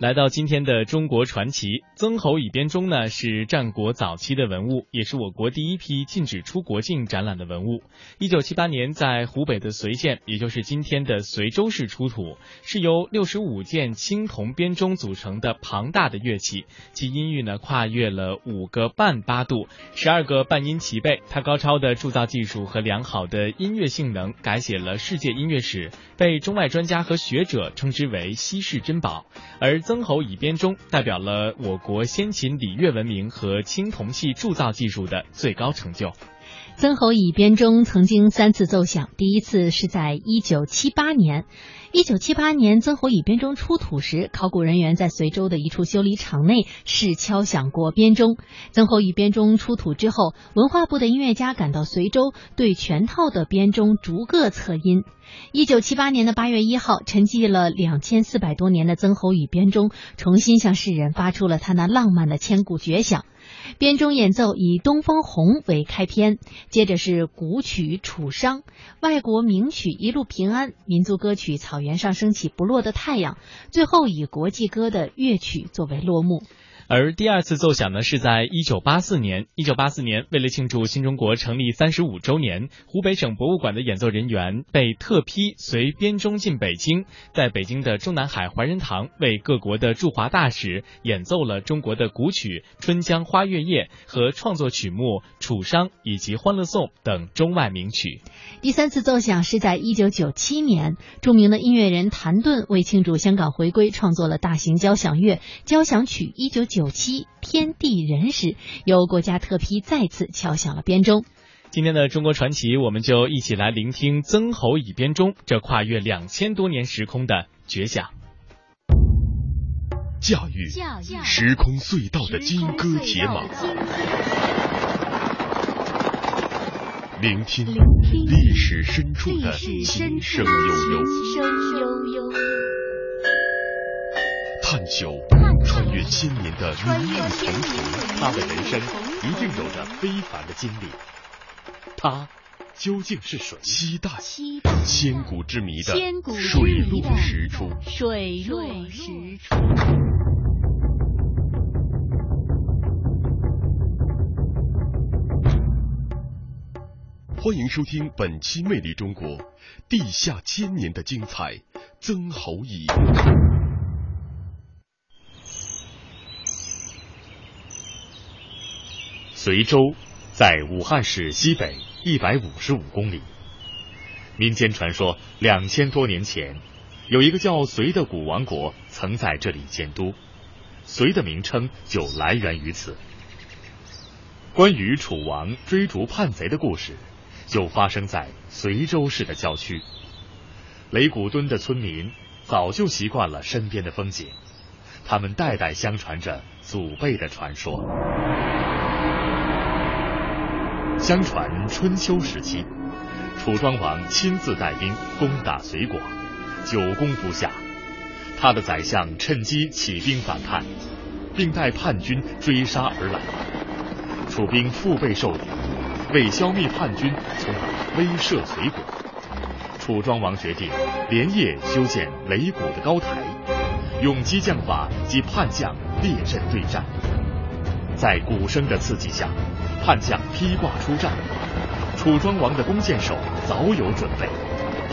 来到今天的中国传奇，曾侯乙编钟呢是战国早期的文物，也是我国第一批禁止出国境展览的文物。一九七八年在湖北的随县，也就是今天的随州市出土，是由六十五件青铜编钟组成的庞大的乐器，其音域呢跨越了五个半八度，十二个半音齐备。它高超的铸造技术和良好的音乐性能，改写了世界音乐史，被中外专家和学者称之为稀世珍宝。而曾侯乙编钟代表了我国先秦礼乐文明和青铜器铸造技术的最高成就。曾侯乙编钟曾经三次奏响，第一次是在一九七八年。一九七八年，曾侯乙编钟出土时，考古人员在随州的一处修理厂内试敲响过编钟。曾侯乙编钟出土之后，文化部的音乐家赶到随州，对全套的编钟逐个测音。一九七八年的八月一号，沉寂了两千四百多年的曾侯乙编钟重新向世人发出了它那浪漫的千古绝响。编钟演奏以《东方红》为开篇，接着是古曲《楚商》，外国名曲《一路平安》，民族歌曲《草原上升起不落的太阳》，最后以国际歌的乐曲作为落幕。而第二次奏响呢，是在一九八四年。一九八四年，为了庆祝新中国成立三十五周年，湖北省博物馆的演奏人员被特批随编钟进北京，在北京的中南海怀仁堂为各国的驻华大使演奏了中国的古曲《春江花月夜》和创作曲目《楚商》以及《欢乐颂》等中外名曲。第三次奏响是在一九九七年，著名的音乐人谭盾为庆祝香港回归，创作了大型交响乐交响曲一九九。九七天地人时，由国家特批再次敲响了编钟。今天的中国传奇，我们就一起来聆听曾侯乙编钟这跨越两千多年时空的绝响。驾驭时空隧道的金戈铁马，聆听历史深处的琴声悠悠，探究。穿越千年的名利重重，他的人生一定有着非凡的经历。他究竟是谁？期待千古之谜的水落石出。水落石出。欢迎收听本期《魅力中国》，地下千年的精彩，曾侯乙。随州在武汉市西北一百五十五公里。民间传说，两千多年前，有一个叫隋的古王国曾在这里建都，隋的名称就来源于此。关于楚王追逐叛贼的故事，就发生在随州市的郊区。雷古墩的村民早就习惯了身边的风景，他们代代相传着祖辈的传说。相传春秋时期，楚庄王亲自带兵攻打隋国，久攻不下。他的宰相趁机起兵反叛，并带叛军追杀而来。楚兵腹背受敌，为消灭叛军，从而威慑隋国。楚庄王决定连夜修建擂鼓的高台，用激将法及叛将列阵对战。在鼓声的刺激下。叛将披挂出战，楚庄王的弓箭手早有准备，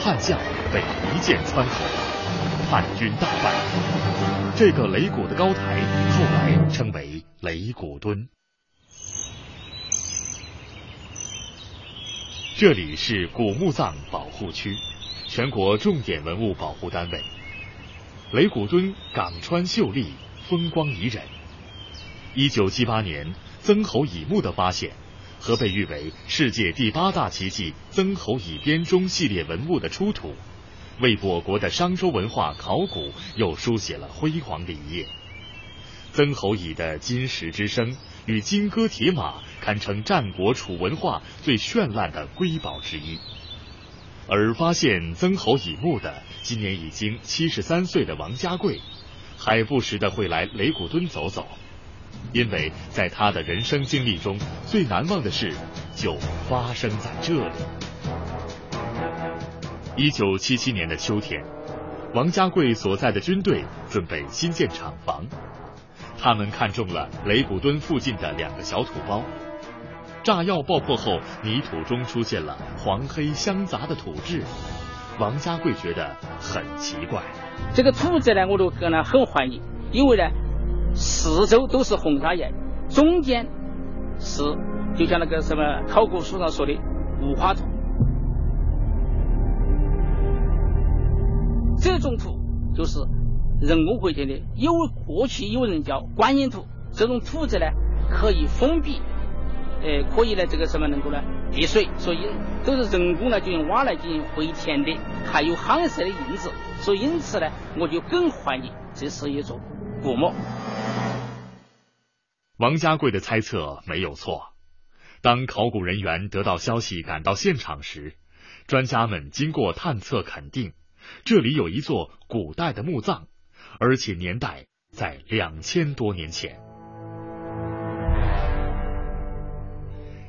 叛将被一箭穿透，叛军大败。这个擂鼓的高台后来称为擂鼓墩。这里是古墓葬保护区，全国重点文物保护单位。擂鼓墩港川秀丽，风光宜人。一九七八年。曾侯乙墓的发现和被誉为世界第八大奇迹——曾侯乙编钟系列文物的出土，为我国的商周文化考古又书写了辉煌的一页。曾侯乙的金石之声与金戈铁马，堪称战国楚文化最绚烂的瑰宝之一。而发现曾侯乙墓的，今年已经七十三岁的王家贵，还不时的会来擂鼓墩走走。因为在他的人生经历中，最难忘的事就发生在这里。一九七七年的秋天，王家贵所在的军队准备新建厂房，他们看中了雷古墩附近的两个小土包。炸药爆破后，泥土中出现了黄黑相杂的土质。王家贵觉得很奇怪，这个土质呢，我都感到很怀疑，因为呢，四周都是红砂岩，中间是就像那个什么考古书上说的五花土。这种土就是人工回填的，有过去有人叫观音土。这种土质呢，可以封闭，呃，可以呢这个什么能够呢避水，所以都是人工呢就用挖来进行回填的，还有夯实的印子，所以因此呢，我就更怀疑这是一座古墓。王家贵的猜测没有错。当考古人员得到消息赶到现场时，专家们经过探测肯定。这里有一座古代的墓葬，而且年代在两千多年前。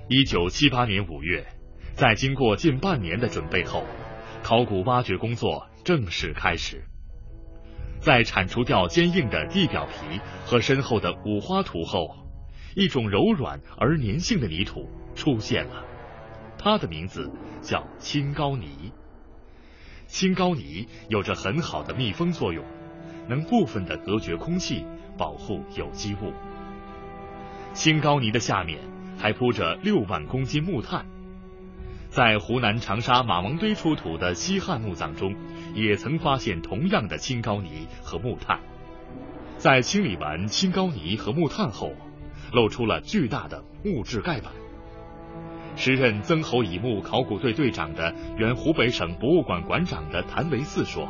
一九七八年五月，在经过近半年的准备后，考古挖掘工作正式开始。在铲除掉坚硬的地表皮和深厚的五花土后，一种柔软而粘性的泥土出现了，它的名字叫青高泥。青高泥有着很好的密封作用，能部分的隔绝空气，保护有机物。青高泥的下面还铺着六万公斤木炭。在湖南长沙马王堆出土的西汉墓葬中，也曾发现同样的青膏泥和木炭。在清理完青膏泥和木炭后，露出了巨大的木质盖板。时任曾侯乙墓考古队队长的原湖北省博物馆馆长的谭维四说：“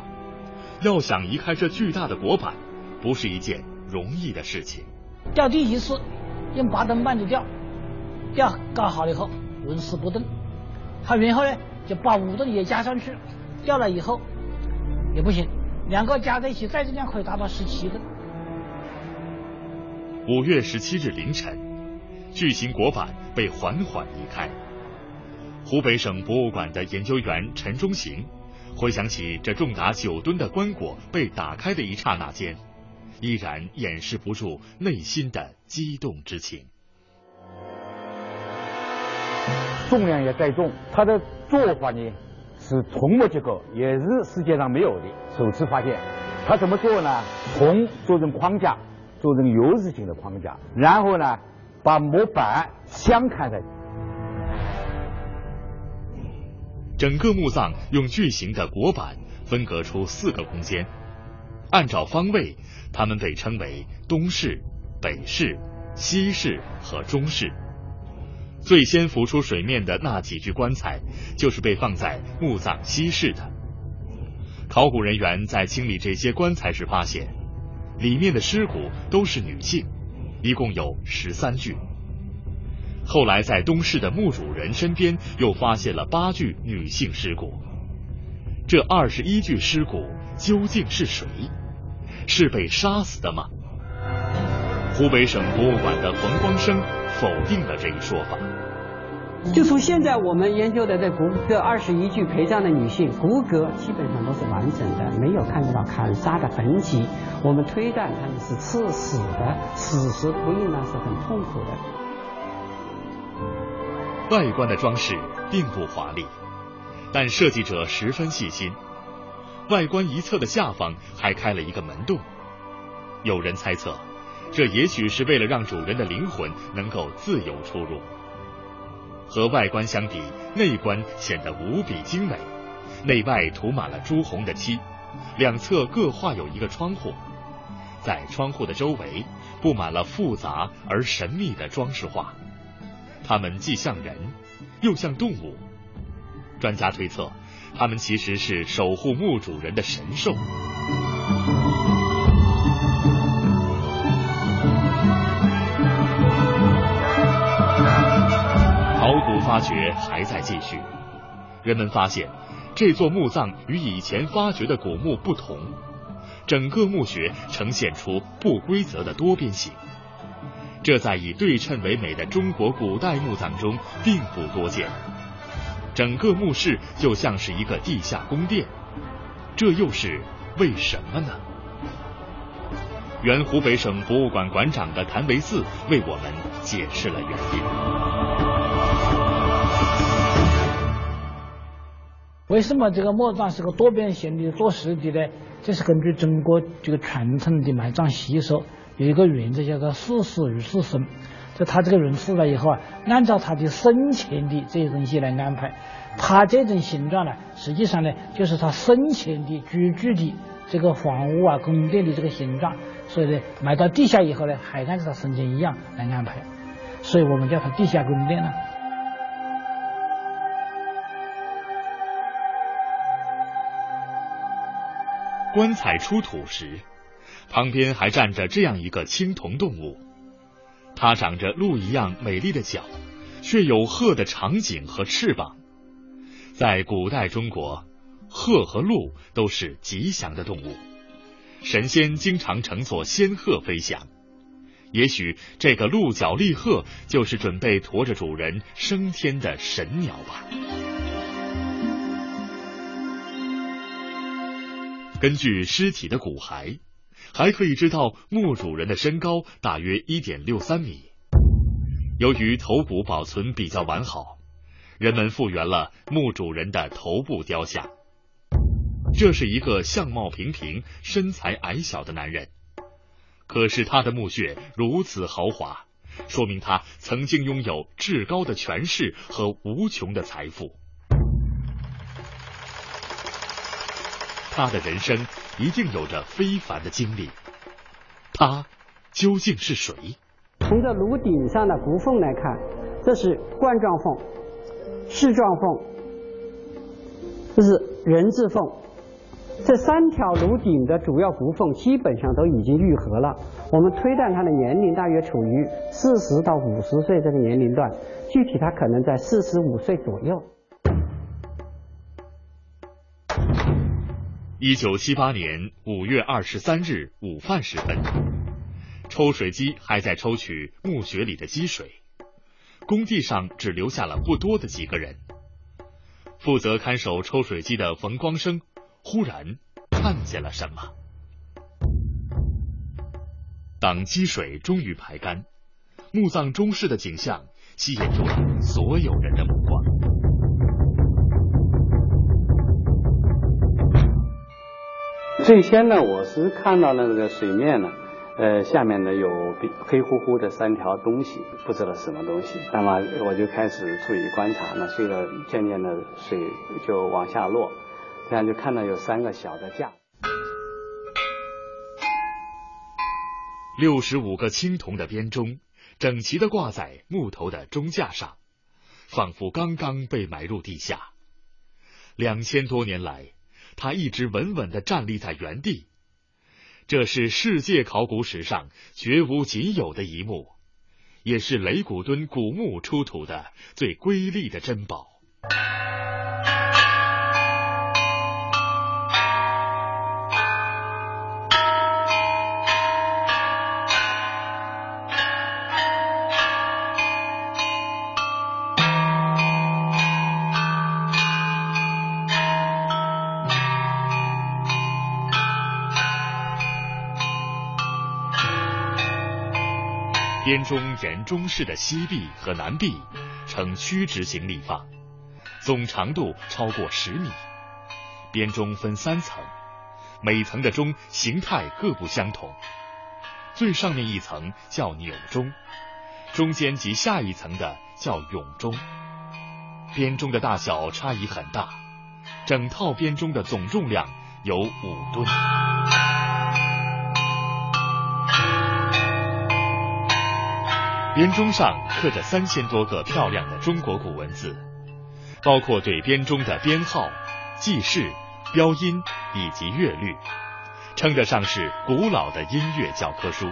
要想移开这巨大的椁板，不是一件容易的事情。吊地一次用八蹬板子吊，吊搞好了以后纹丝不动。他然后呢就把五吨也加上去，掉了以后也不行，两个加在一起再这样可以达到十七吨。”五月十七日凌晨。巨型椁板被缓缓移开。湖北省博物馆的研究员陈忠行回想起这重达九吨的棺椁被打开的一刹那间，依然掩饰不住内心的激动之情。重量也在重，它的做法呢是铜模结构，也是世界上没有的，首次发现。它怎么做呢？铜做成框架，做成 U 字形的框架，然后呢？把模板相嵌在，整个墓葬用巨型的椁板分隔出四个空间，按照方位，它们被称为东室、北室、西室和中室。最先浮出水面的那几具棺材，就是被放在墓葬西室的。考古人员在清理这些棺材时发现，里面的尸骨都是女性。一共有十三具。后来在东市的墓主人身边又发现了八具女性尸骨。这二十一具尸骨究竟是谁？是被杀死的吗？湖北省博物馆的冯光生否定了这一说法。就从现在我们研究的这骨这二十一具陪葬的女性骨骼基本上都是完整的，没有看得到砍杀的痕迹。我们推断他们是刺死的，死时不应当是很痛苦的。外观的装饰并不华丽，但设计者十分细心。外观一侧的下方还开了一个门洞，有人猜测，这也许是为了让主人的灵魂能够自由出入。和外观相比，内观显得无比精美，内外涂满了朱红的漆，两侧各画有一个窗户，在窗户的周围布满了复杂而神秘的装饰画，它们既像人，又像动物。专家推测，它们其实是守护墓主人的神兽。发掘还在继续，人们发现这座墓葬与以前发掘的古墓不同，整个墓穴呈现出不规则的多边形，这在以对称为美的中国古代墓葬中并不多见。整个墓室就像是一个地下宫殿，这又是为什么呢？原湖北省博物馆馆长的谭维四为我们解释了原因。为什么这个墓葬是个多边形的多实地呢？这是根据中国这个传统的埋葬习俗，有一个原则叫做“事死如事生”。就他这个人死了以后啊，按照他的生前的这些东西来安排。他这种形状呢，实际上呢，就是他生前的居住的这个房屋啊、宫殿的这个形状。所以呢，埋到地下以后呢，还按照他生前一样来安排。所以我们叫它地下宫殿呢。棺材出土时，旁边还站着这样一个青铜动物。它长着鹿一样美丽的角，却有鹤的长颈和翅膀。在古代中国，鹤和鹿都是吉祥的动物，神仙经常乘坐仙鹤飞翔。也许这个鹿角立鹤就是准备驮着主人升天的神鸟吧。根据尸体的骨骸。还可以知道墓主人的身高大约一点六三米。由于头骨保存比较完好，人们复原了墓主人的头部雕像。这是一个相貌平平、身材矮小的男人，可是他的墓穴如此豪华，说明他曾经拥有至高的权势和无穷的财富。他的人生。一定有着非凡的经历，他究竟是谁？从这炉顶上的骨缝来看，这是冠状缝、矢状缝，这是人字缝。这三条颅顶的主要骨缝基本上都已经愈合了。我们推断他的年龄大约处于四十到五十岁这个年龄段，具体他可能在四十五岁左右。一九七八年五月二十三日午饭时分，抽水机还在抽取墓穴里的积水，工地上只留下了不多的几个人。负责看守抽水机的冯光生忽然看见了什么。当积水终于排干，墓葬中室的景象吸引住了所有人的目光。最先呢，我是看到那个水面呢，呃，下面呢有黑乎乎的三条东西，不知道什么东西。那么我就开始注意观察，那随着渐渐的水就往下落，这样就看到有三个小的架。六十五个青铜的编钟，整齐的挂在木头的钟架上，仿佛刚刚被埋入地下。两千多年来。他一直稳稳地站立在原地，这是世界考古史上绝无仅有的一幕，也是雷古敦古墓出土的最瑰丽的珍宝。编钟沿钟室的西壁和南壁呈曲直形立放，总长度超过十米。编钟分三层，每层的钟形态各不相同。最上面一层叫钮钟，中间及下一层的叫永钟。编钟的大小差异很大，整套编钟的总重量有五吨。编钟上刻着三千多个漂亮的中国古文字，包括对编钟的编号、记事、标音以及乐律，称得上是古老的音乐教科书。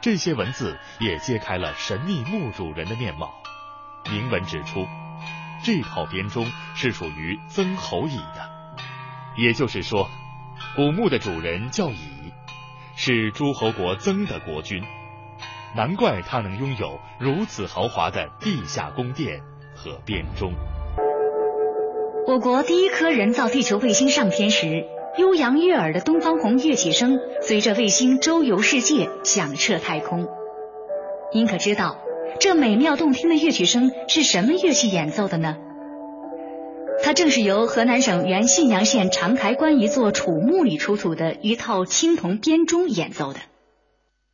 这些文字也揭开了神秘墓主人的面貌。铭文指出，这套编钟是属于曾侯乙的，也就是说，古墓的主人叫乙，是诸侯国曾的国君。难怪他能拥有如此豪华的地下宫殿和编钟。我国第一颗人造地球卫星上天时，悠扬悦耳的东方红乐器声随着卫星周游世界，响彻太空。您可知道，这美妙动听的乐曲声是什么乐器演奏的呢？它正是由河南省原信阳县长台关一座楚墓里出土的一套青铜编钟演奏的。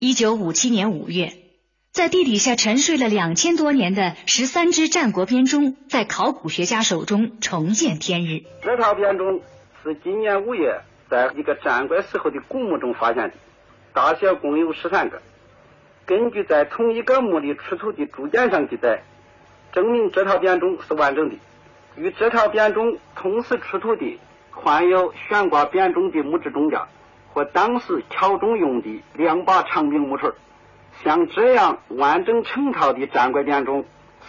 一九五七年五月，在地底下沉睡了两千多年的十三只战国编钟，在考古学家手中重见天日。这套编钟是今年五月在一个战国时候的古墓中发现的，大小共有十三个。根据在同一个墓里出土的铸件上记载，证明这套编钟是完整的。与这套编钟同时出土的，换有悬挂编钟的木质钟架和当时敲钟用的两把长柄木锤。像这样完整成套的战国编钟，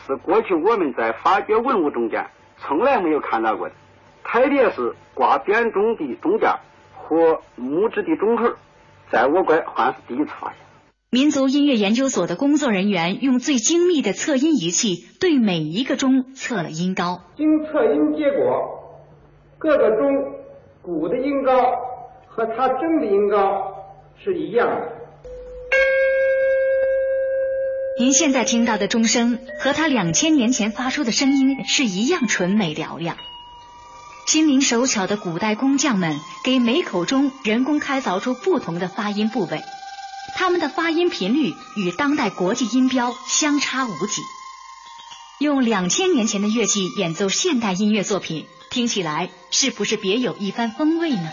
是过去我们在发掘文物中间从来没有看到过的。特别是挂编钟的钟架和木质的钟锤，在我国还是第一次发现。民族音乐研究所的工作人员用最精密的测音仪器对每一个钟测了音高。经测音结果，各个钟鼓的音高和它真的音高是一样的。您现在听到的钟声和它两千年前发出的声音是一样纯美嘹亮。心灵手巧的古代工匠们给每口钟人工开凿出不同的发音部位。他们的发音频率与当代国际音标相差无几。用两千年前的乐器演奏现代音乐作品，听起来是不是别有一番风味呢？